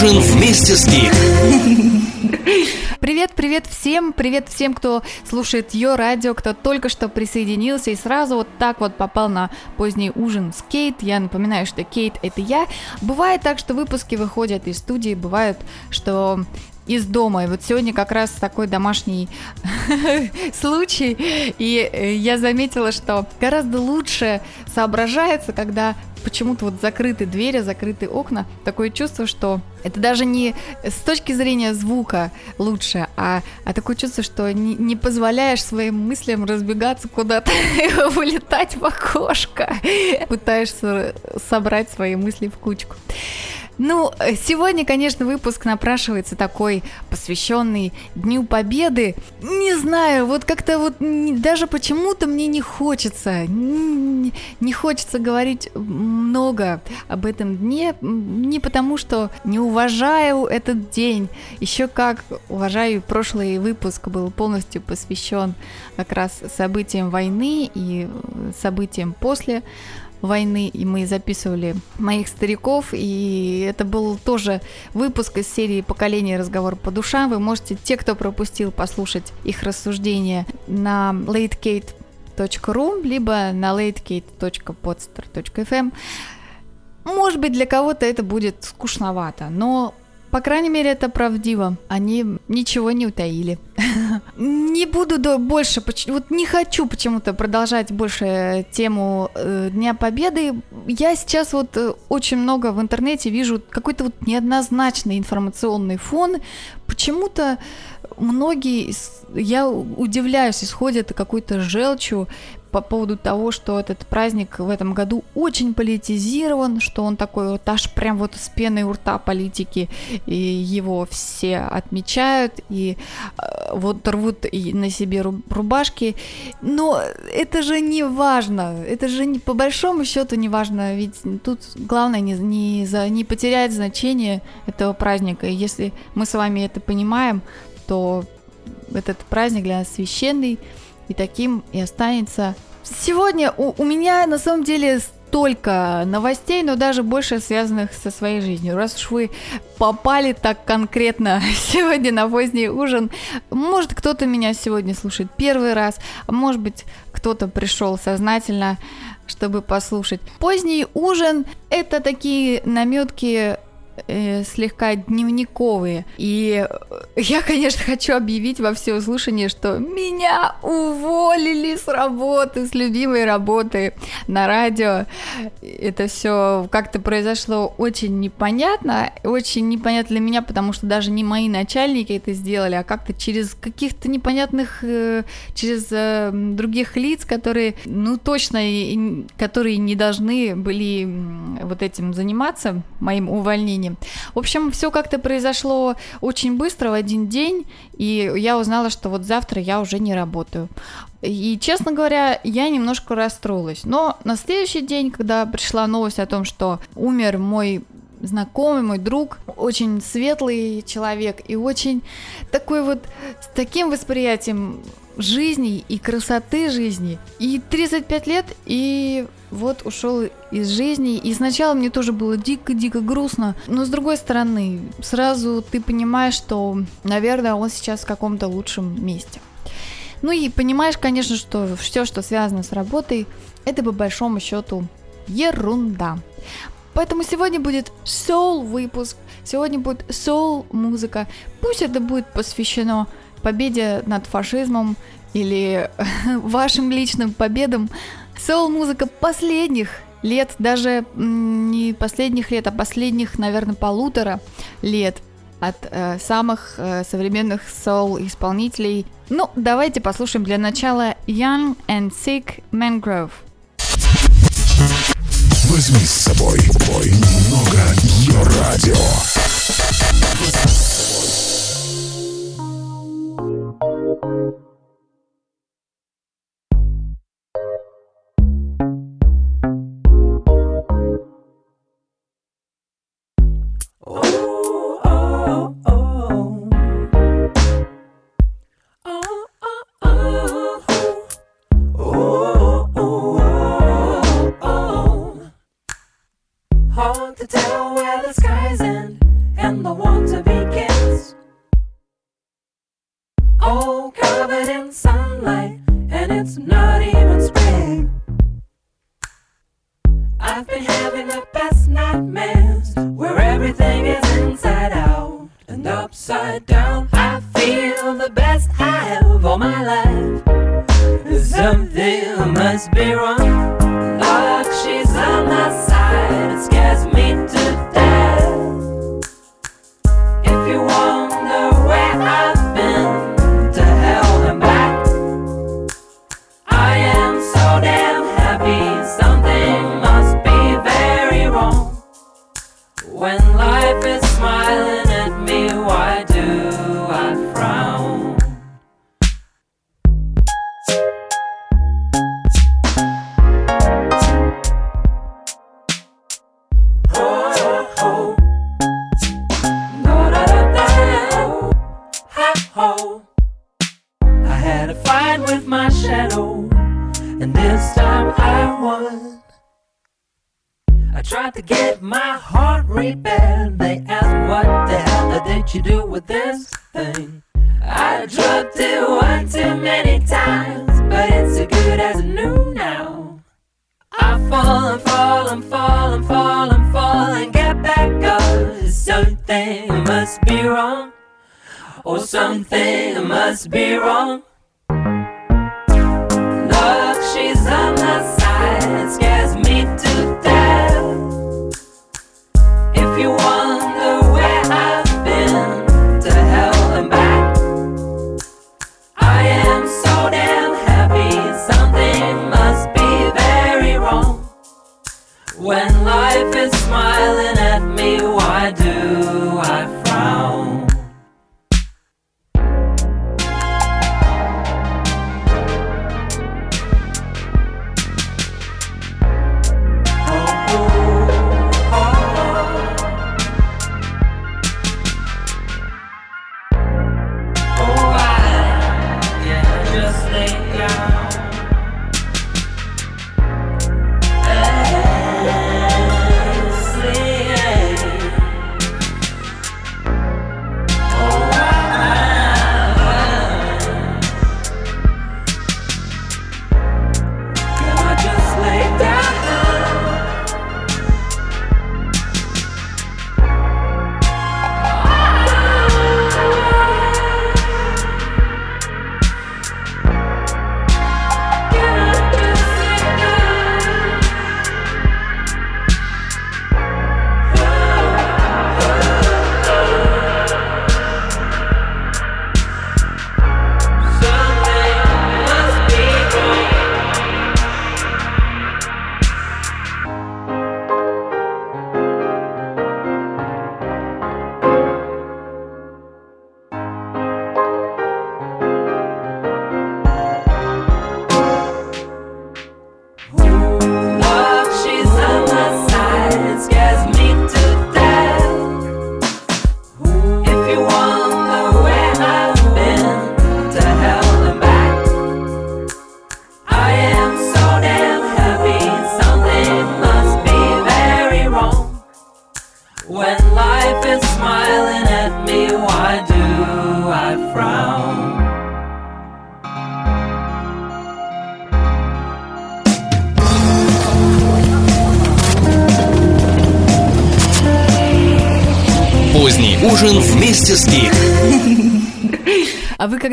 Ужин вместе с Гик. Привет, привет всем, привет всем, кто слушает Йо Радио, кто только что присоединился и сразу вот так вот попал на поздний ужин с Кейт. Я напоминаю, что Кейт это я. Бывает так, что выпуски выходят из студии, бывает, что из дома. И вот сегодня как раз такой домашний случай. И э, я заметила, что гораздо лучше соображается, когда почему-то вот закрыты двери, закрыты окна. Такое чувство, что это даже не с точки зрения звука лучше, а, а такое чувство, что не, не позволяешь своим мыслям разбегаться куда-то, вылетать в окошко. Пытаешься собрать свои мысли в кучку. Ну, сегодня, конечно, выпуск напрашивается такой, посвященный Дню Победы. Не знаю, вот как-то вот даже почему-то мне не хочется, не, хочется говорить много об этом дне, не потому что не уважаю этот день, еще как уважаю, прошлый выпуск был полностью посвящен как раз событиям войны и событиям после войны, и мы записывали моих стариков, и это был тоже выпуск из серии «Поколение. Разговор по душам». Вы можете, те, кто пропустил, послушать их рассуждения на latekate.ru, либо на latekate.podster.fm. Может быть, для кого-то это будет скучновато, но по крайней мере, это правдиво. Они ничего не утаили. Не буду больше, вот не хочу почему-то продолжать больше тему э, Дня Победы. Я сейчас вот э, очень много в интернете вижу какой-то вот неоднозначный информационный фон. Почему-то многие, я удивляюсь, исходят какой-то желчью по поводу того, что этот праздник в этом году очень политизирован, что он такой вот аж прям вот с пеной у рта политики, и его все отмечают, и э, вот рвут на себе рубашки. Но это же не важно, это же не, по большому счету не важно, ведь тут главное не, не, за, не потерять значение этого праздника. И если мы с вами это понимаем, то этот праздник для нас священный, и таким и останется. Сегодня у, у меня на самом деле столько новостей, но даже больше связанных со своей жизнью. Раз уж вы попали так конкретно сегодня на поздний ужин, может кто-то меня сегодня слушает первый раз, а может быть кто-то пришел сознательно, чтобы послушать. Поздний ужин – это такие наметки э, слегка дневниковые. И я, конечно, хочу объявить во всеуслышание, что меня уволили с работы, с любимой работы на радио. Это все как-то произошло очень непонятно, очень непонятно для меня, потому что даже не мои начальники это сделали, а как-то через каких-то непонятных, э, через э, других лиц, которые, ну точно, которые не должны были вот этим заниматься, моим увольнением времени. В общем, все как-то произошло очень быстро в один день, и я узнала, что вот завтра я уже не работаю. И, честно говоря, я немножко расстроилась. Но на следующий день, когда пришла новость о том, что умер мой знакомый, мой друг, очень светлый человек и очень такой вот с таким восприятием жизни и красоты жизни. И 35 лет, и вот ушел из жизни. И сначала мне тоже было дико-дико грустно. Но с другой стороны, сразу ты понимаешь, что, наверное, он сейчас в каком-то лучшем месте. Ну и понимаешь, конечно, что все, что связано с работой, это по большому счету ерунда. Поэтому сегодня будет soul выпуск, сегодня будет soul музыка. Пусть это будет посвящено победе над фашизмом или вашим личным победам. Соул-музыка последних лет, даже не последних лет, а последних, наверное, полутора лет от э, самых э, современных соул-исполнителей. Ну, давайте послушаем для начала Young and Sick Mangrove. Возьми с собой немного ее радио. Música something must be wrong. Oh, something must be wrong.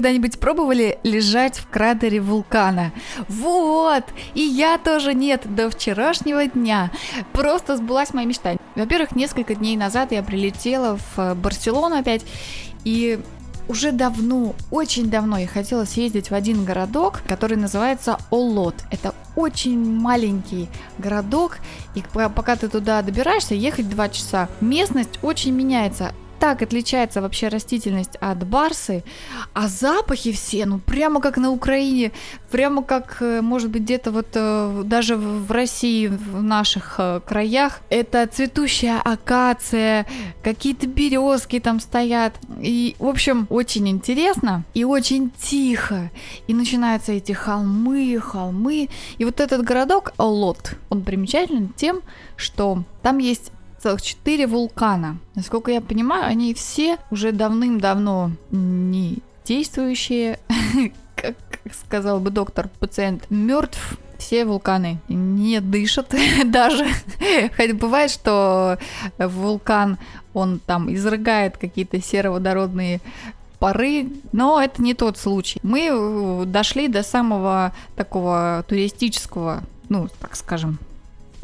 когда-нибудь пробовали лежать в кратере вулкана? Вот! И я тоже нет до вчерашнего дня. Просто сбылась моя мечта. Во-первых, несколько дней назад я прилетела в э, Барселону опять, и уже давно, очень давно я хотела съездить в один городок, который называется Олот. Это очень маленький городок, и пока ты туда добираешься, ехать два часа. Местность очень меняется так отличается вообще растительность от барсы, а запахи все, ну прямо как на Украине, прямо как, э, может быть, где-то вот э, даже в России, в наших э, краях, это цветущая акация, какие-то березки там стоят, и, в общем, очень интересно и очень тихо, и начинаются эти холмы, холмы, и вот этот городок Лот, он примечателен тем, что там есть целых четыре вулкана. Насколько я понимаю, они все уже давным-давно не действующие, как сказал бы доктор, пациент мертв, все вулканы не дышат даже. Хотя бывает, что вулкан, он там изрыгает какие-то сероводородные пары, но это не тот случай. Мы э, дошли до самого такого туристического, ну, так скажем,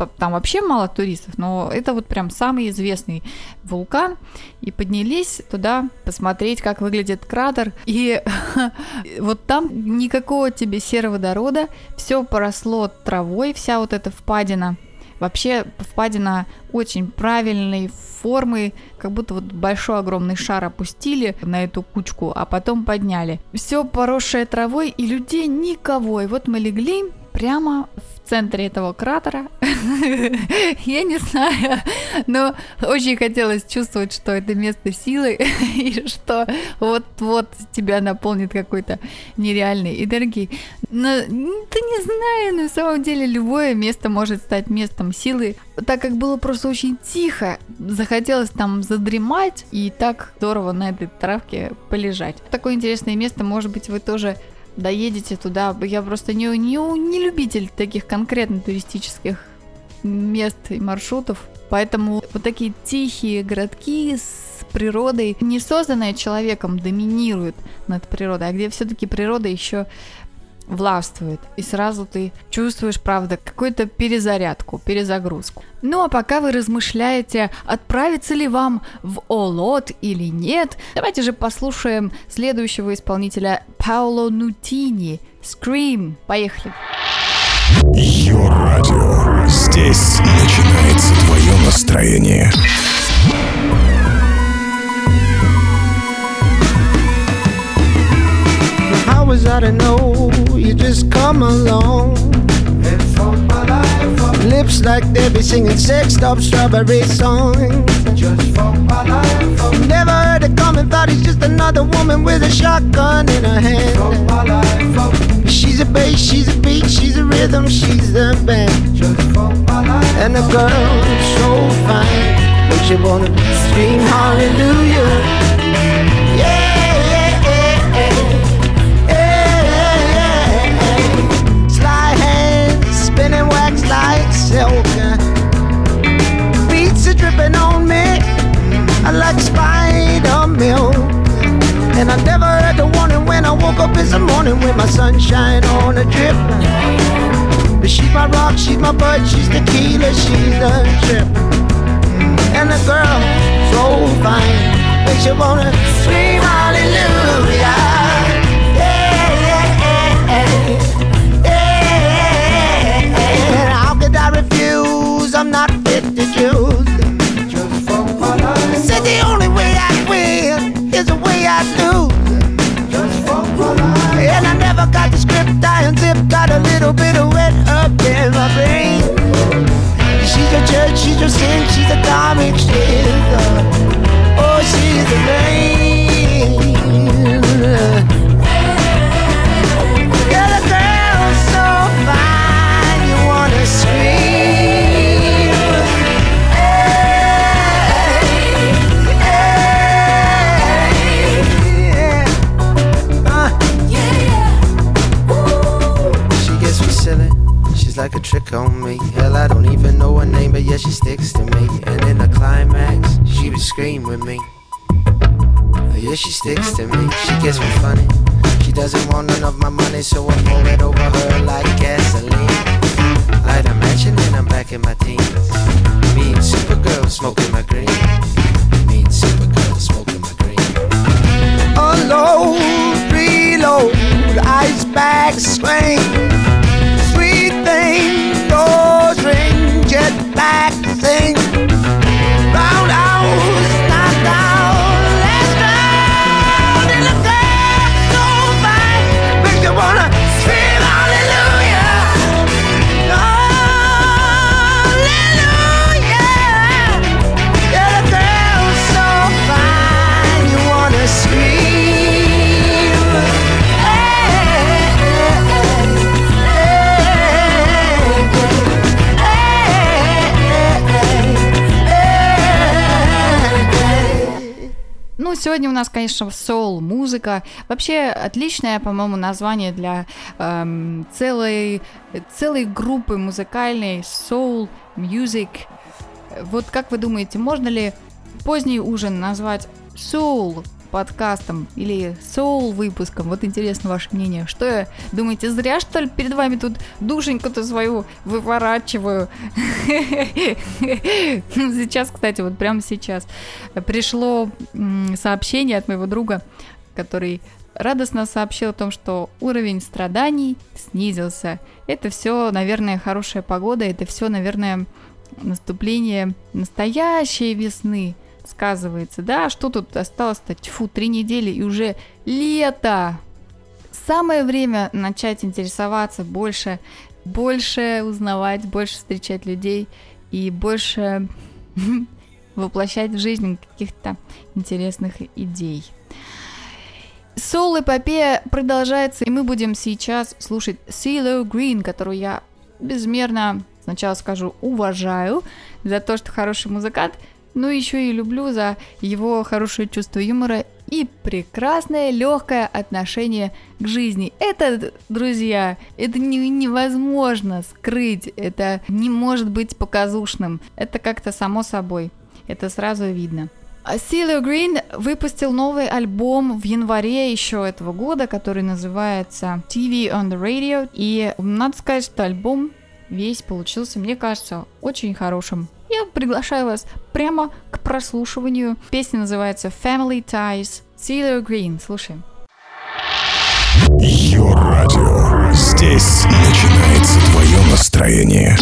там вообще мало туристов, но это вот прям самый известный вулкан. И поднялись туда посмотреть, как выглядит кратер. И вот там никакого тебе сероводорода, все поросло травой, вся вот эта впадина. Вообще впадина очень правильной формы, как будто вот большой огромный шар опустили на эту кучку, а потом подняли. Все поросшее травой и людей никого. И вот мы легли прямо в центре этого кратера. Я не знаю, но очень хотелось чувствовать, что это место силы, и что вот-вот тебя наполнит какой-то нереальной энергией. Но ты не знаю, на самом деле любое место может стать местом силы. Так как было просто очень тихо, захотелось там задремать и так здорово на этой травке полежать. Такое интересное место, может быть, вы тоже доедете туда. Я просто не, не, не любитель таких конкретно туристических мест и маршрутов. Поэтому вот такие тихие городки с природой, не созданные человеком, доминируют над природой, а где все-таки природа еще властвует. И сразу ты чувствуешь, правда, какую-то перезарядку, перезагрузку. Ну а пока вы размышляете, отправиться ли вам в Олот или нет, давайте же послушаем следующего исполнителя Пауло Нутини. Scream. Поехали. Йо-радио. Здесь начинается твое настроение. Was I to know you just come along? Lips like they be singing sexed up strawberry songs. Never heard it coming, thought he's just another woman with a shotgun in her hand. She's a bass, she's a beat, she's a rhythm, she's the band. And the girl so fine, makes you wanna scream hallelujah. Yeah, like silk. Beats are dripping on me, I like spider milk. And I never had the warning when I woke up the morning with my sunshine on a drip. But she's my rock, she's my bud, she's the tequila, she's the trip. And the girl, so fine, makes you wanna scream hallelujah. Yeah, she sticks to me. She gets me funny. She doesn't want none of my money, so I pour it over her like gasoline. Light a match and I'm back in my teens. Me and Supergirl smoking my green. Me and Supergirl smoking my green. Unload, reload, ice bag swing. Sweet thing, doors ring, jet black Сегодня у нас, конечно, соул-музыка. Вообще отличное, по-моему, название для эм, целой, целой группы музыкальной music. Вот как вы думаете, можно ли поздний ужин назвать soul подкастом или соул выпуском. Вот интересно ваше мнение. Что я, думаете, зря что ли перед вами тут душеньку-то свою выворачиваю? Сейчас, кстати, вот прямо сейчас пришло сообщение от моего друга, который радостно сообщил о том, что уровень страданий снизился. Это все, наверное, хорошая погода, это все, наверное, наступление настоящей весны сказывается, да, что тут осталось-то, тьфу, три недели и уже лето. Самое время начать интересоваться больше, больше узнавать, больше встречать людей и больше воплощать в жизнь каких-то интересных идей. Соул-эпопея продолжается, и мы будем сейчас слушать CeeLo Green, которую я безмерно, сначала скажу, уважаю за то, что хороший музыкант – но еще и люблю за его хорошее чувство юмора и прекрасное легкое отношение к жизни. Это, друзья, это не, невозможно скрыть, это не может быть показушным, это как-то само собой, это сразу видно. Силио Грин выпустил новый альбом в январе еще этого года, который называется TV on the Radio. И надо сказать, что альбом весь получился, мне кажется, очень хорошим я приглашаю вас прямо к прослушиванию. Песня называется Family Ties. Celia Green. Слушаем. Йо-радио. Здесь начинается твое настроение.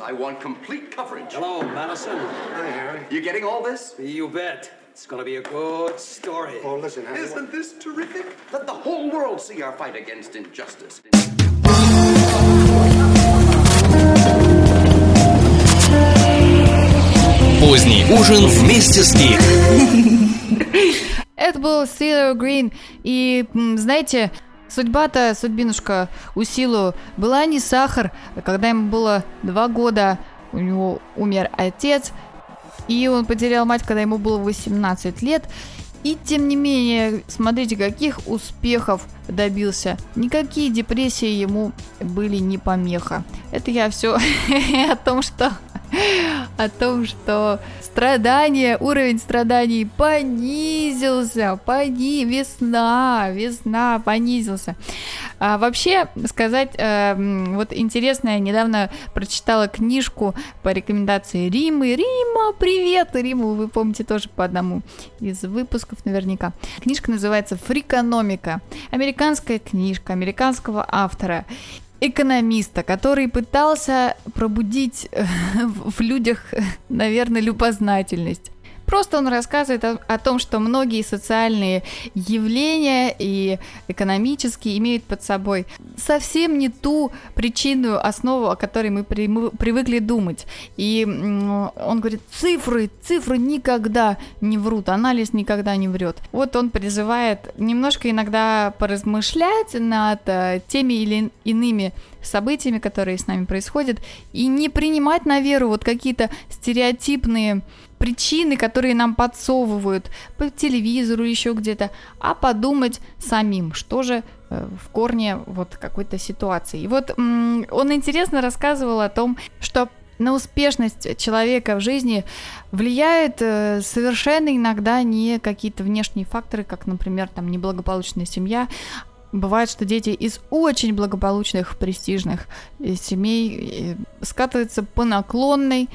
I want complete coverage. Hello, Madison. Hi, Harry. You getting all this? You bet. It's gonna be a good story. Oh, listen, Harry, Isn't this terrific? Let the whole world see our fight against injustice. Поздний ужин вместе с Гик. Это был Sailor Green. И, м, знаете, судьба-то, судьбинушка у Силу была не сахар. Когда ему было два года, у него умер отец, и он потерял мать, когда ему было 18 лет. И тем не менее, смотрите, каких успехов добился. Никакие депрессии ему были не помеха. Это я все о том, что о том, что страдания, уровень страданий понизился, пони, весна, весна понизился. А вообще сказать, э, вот интересно, я недавно прочитала книжку по рекомендации Римы. Рима, привет! Риму вы помните тоже по одному из выпусков наверняка. Книжка называется «Фрикономика». Американская книжка американского автора экономиста, который пытался пробудить э, в людях, наверное, любознательность. Просто он рассказывает о, о том, что многие социальные явления и экономические имеют под собой совсем не ту причинную основу, о которой мы примы- привыкли думать. И он говорит, цифры, цифры никогда не врут, анализ никогда не врет. Вот он призывает немножко иногда поразмышлять над э, теми или иными событиями, которые с нами происходят, и не принимать на веру вот какие-то стереотипные причины, которые нам подсовывают по телевизору, еще где-то, а подумать самим, что же э, в корне вот какой-то ситуации. И вот он интересно рассказывал о том, что на успешность человека в жизни влияет э, совершенно иногда не какие-то внешние факторы, как, например, там неблагополучная семья, Бывает, что дети из очень благополучных, престижных э, семей э, скатываются по наклонной.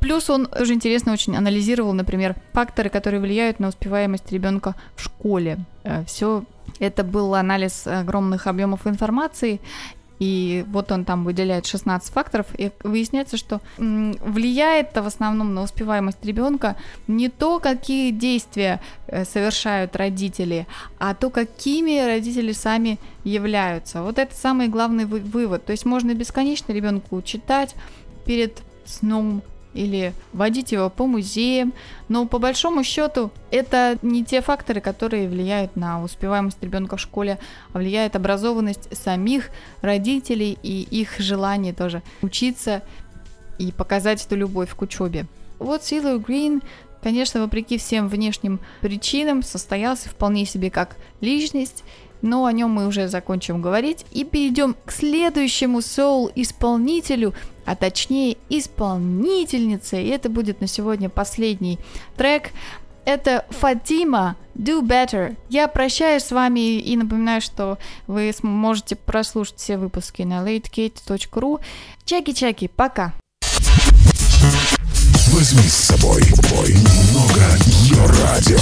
Плюс он тоже интересно очень анализировал, например, факторы, которые влияют на успеваемость ребенка в школе. Все это был анализ огромных объемов информации, и вот он там выделяет 16 факторов, и выясняется, что влияет в основном на успеваемость ребенка не то, какие действия э, совершают родители, а то, какими родители сами являются. Вот это самый главный вы- вывод. То есть можно бесконечно ребенку читать перед сном, или водить его по музеям, но по большому счету это не те факторы, которые влияют на успеваемость ребенка в школе, а влияет образованность самих родителей и их желание тоже учиться и показать эту любовь к учебе. Вот Силу Грин, конечно, вопреки всем внешним причинам, состоялся вполне себе как личность, но о нем мы уже закончим говорить и перейдем к следующему соул-исполнителю, а точнее исполнительнице, и это будет на сегодня последний трек. Это Фатима Do Better. Я прощаюсь с вами и напоминаю, что вы сможете прослушать все выпуски на latekate.ru. Чеки-чеки, пока! Возьми с собой немного ее радио.